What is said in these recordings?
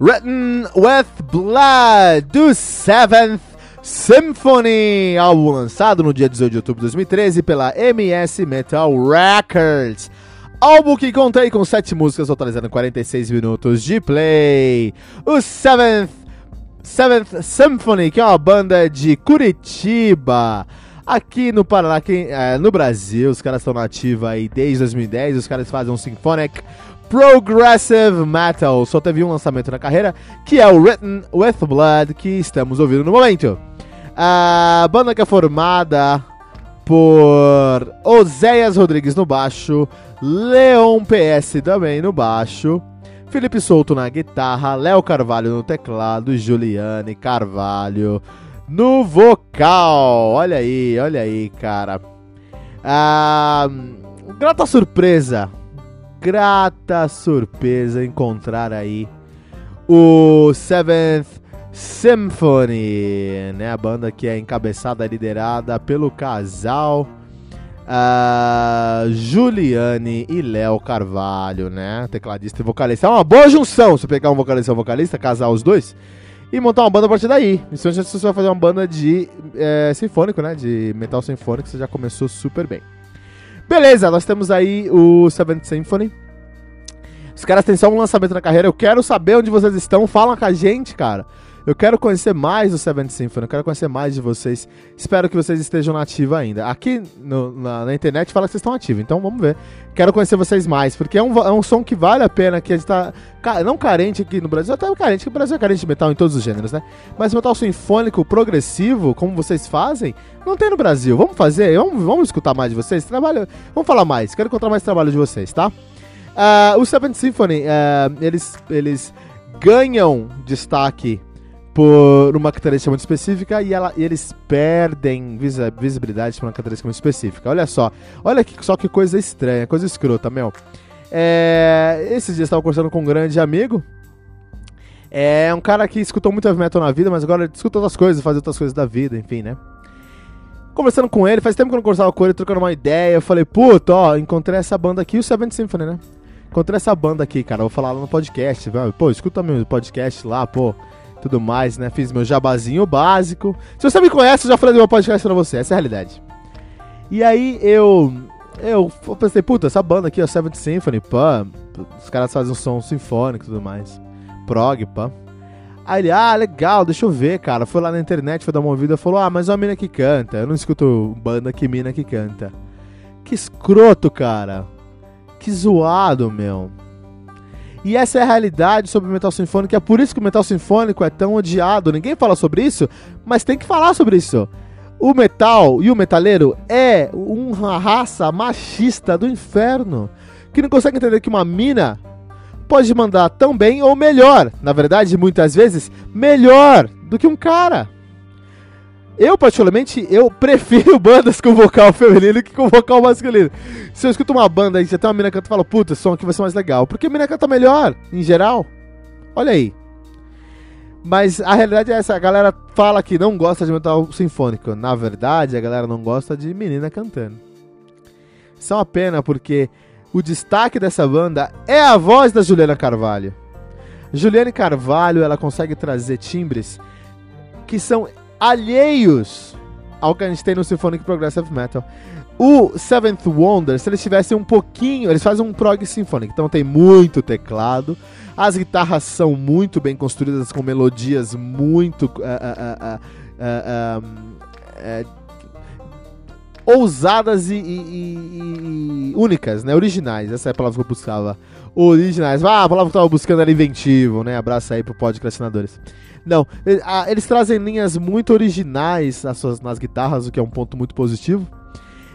Written with Blood, do Seventh Symphony, álbum lançado no dia 18 de outubro de 2013 pela MS Metal Records. Álbum que contém com 7 músicas, totalizando 46 minutos de play. O Seventh, Seventh Symphony, que é uma banda de Curitiba. Aqui no Paraná, aqui, é, no Brasil, os caras estão nativos aí desde 2010. Os caras fazem um Symphonic Progressive Metal. Só teve um lançamento na carreira, que é o Written with Blood, que estamos ouvindo no momento. A banda que é formada por Oséias Rodrigues no baixo, Leon PS também no baixo, Felipe Souto na guitarra, Léo Carvalho no teclado, Juliane Carvalho no vocal. Olha aí, olha aí, cara. Ah, grata surpresa grata surpresa encontrar aí o Seventh Symphony, né? A banda que é encabeçada, liderada pelo casal uh, Juliane e Léo Carvalho, né? Tecladista e vocalista. É uma boa junção você pegar um vocalista e um vocalista, casar os dois e montar uma banda a partir daí. Se você vai fazer uma banda de é, sinfônico, né? De metal sinfônico, você já começou super bem. Beleza, nós temos aí o Seventh Symphony. Os caras têm só um lançamento na carreira. Eu quero saber onde vocês estão. Fala com a gente, cara. Eu quero conhecer mais o Seventh Symphony, eu quero conhecer mais de vocês. Espero que vocês estejam nativos ainda. Aqui no, na, na, internet fala que vocês estão ativos, então vamos ver. Quero conhecer vocês mais, porque é um, é um som que vale a pena, que a gente tá. Não carente aqui no Brasil, até carente, que o Brasil é carente de metal em todos os gêneros, né? Mas metal sinfônico, progressivo, como vocês fazem, não tem no Brasil. Vamos fazer? Vamos, vamos escutar mais de vocês? Trabalho. Vamos falar mais. Quero encontrar mais trabalho de vocês, tá? Uh, o Seventh Symphony, uh, eles, eles ganham destaque por uma característica muito específica e, ela, e eles perdem visibilidade por uma característica muito específica. Olha só, olha só que coisa estranha, coisa escrota, meu. É, esses dias eu estava conversando com um grande amigo. É um cara que escutou muito heavy metal na vida, mas agora escuta outras coisas, faz outras coisas da vida, enfim, né? Conversando com ele, faz tempo que eu não conversava com ele, trocando uma ideia. Eu falei, puta, ó, encontrei essa banda aqui, o Seventh Symphony, né? Encontrei essa banda aqui, cara. Vou falar lá no podcast. Pô, escuta meu podcast lá, pô tudo mais, né? Fiz meu jabazinho básico. Se você me conhece, eu já falei do meu podcast pra você, essa é a realidade. E aí eu. Eu pensei, puta, essa banda aqui, a Seventh Symphony, pá. Os caras fazem um som sinfônico e tudo mais. Prog, pá. Aí ele, ah, legal, deixa eu ver, cara. Foi lá na internet, foi dar uma ouvida, falou, ah, mas é uma mina que canta. Eu não escuto banda que mina que canta. Que escroto, cara. Que zoado, meu. E essa é a realidade sobre o metal sinfônico, é por isso que o metal sinfônico é tão odiado. Ninguém fala sobre isso, mas tem que falar sobre isso. O metal e o metaleiro é uma raça machista do inferno, que não consegue entender que uma mina pode mandar tão bem ou melhor, na verdade, muitas vezes, melhor do que um cara. Eu, particularmente, eu prefiro bandas com vocal feminino que com vocal masculino. Se eu escuto uma banda e você tem uma mina que canta e fala, puta, som aqui vai ser mais legal. Porque a mina canta melhor, em geral. Olha aí. Mas a realidade é essa, a galera fala que não gosta de metal sinfônico. Na verdade, a galera não gosta de menina cantando. Isso é uma pena, porque o destaque dessa banda é a voz da Juliana Carvalho. Juliane Carvalho, ela consegue trazer timbres que são alheios ao que a gente tem no Symphonic Progressive Metal. O Seventh Wonder, se eles tivessem um pouquinho, eles fazem um prog symphonic, então tem muito teclado, as guitarras são muito bem construídas com melodias muito uh, uh, uh, ousadas e, e, e, únicas, né? Originais, essa é a palavra que eu buscava. Originais. Ah, a palavra que eu tava buscando era inventivo, né? Abraço aí pro podcastinadores. Não, eles trazem linhas muito originais nas, suas, nas guitarras, o que é um ponto muito positivo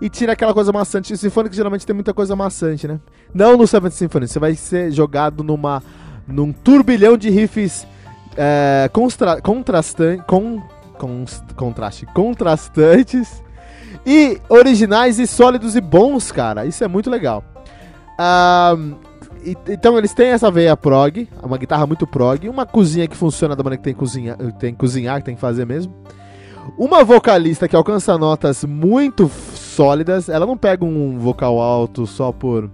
e tira aquela coisa maçante. O Symphonic geralmente tem muita coisa maçante, né? Não no Seventh Symphony, você vai ser jogado numa num turbilhão de riffs é, constra, com, contraste, contrastantes e originais e sólidos e bons, cara. Isso é muito legal. Um, e, então eles têm essa veia prog, uma guitarra muito prog, uma cozinha que funciona da maneira que tem que cozinhar, tem que cozinhar, que tem que fazer mesmo. Uma vocalista que alcança notas muito sólidas. Ela não pega um vocal alto só por.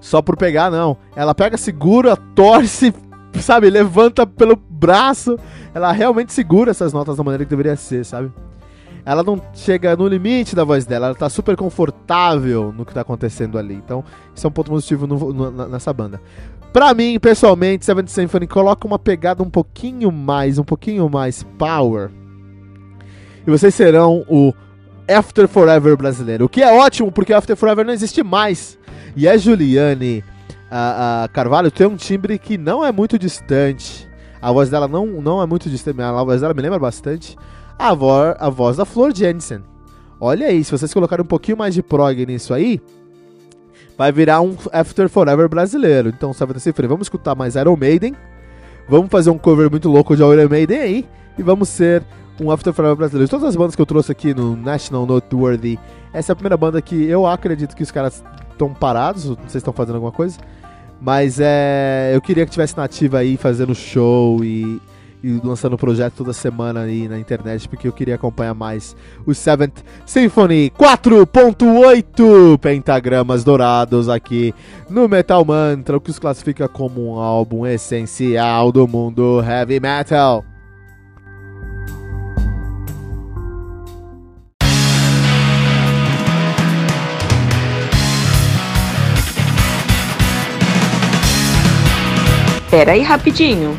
Só por pegar, não. Ela pega, segura, torce, sabe? Levanta pelo braço. Ela realmente segura essas notas da maneira que deveria ser, sabe? Ela não chega no limite da voz dela, ela tá super confortável no que tá acontecendo ali. Então, isso é um ponto positivo no, no, nessa banda. Pra mim, pessoalmente, Seventh Symphony coloca uma pegada um pouquinho mais, um pouquinho mais power. E vocês serão o After Forever brasileiro. O que é ótimo, porque After Forever não existe mais. E a Juliane a, a Carvalho tem um timbre que não é muito distante. A voz dela não, não é muito distante, a voz dela me lembra bastante a, vo a voz da Flor Jensen. Olha aí, se vocês colocarem um pouquinho mais de prog nisso aí, vai virar um After Forever brasileiro. Então, sabe desse freio, vamos escutar mais Iron Maiden. Vamos fazer um cover muito louco de Iron Maiden aí. E vamos ser um After Forever brasileiro. Todas as bandas que eu trouxe aqui no National Noteworthy, essa é a primeira banda que eu acredito que os caras estão parados, não sei se estão fazendo alguma coisa. Mas é, eu queria que tivesse nativa aí fazendo show e, e lançando projeto toda semana aí na internet, porque eu queria acompanhar mais o Seventh Symphony 4.8 pentagramas dourados aqui no Metal Mantra, o que os classifica como um álbum essencial do mundo heavy metal. Pera aí rapidinho.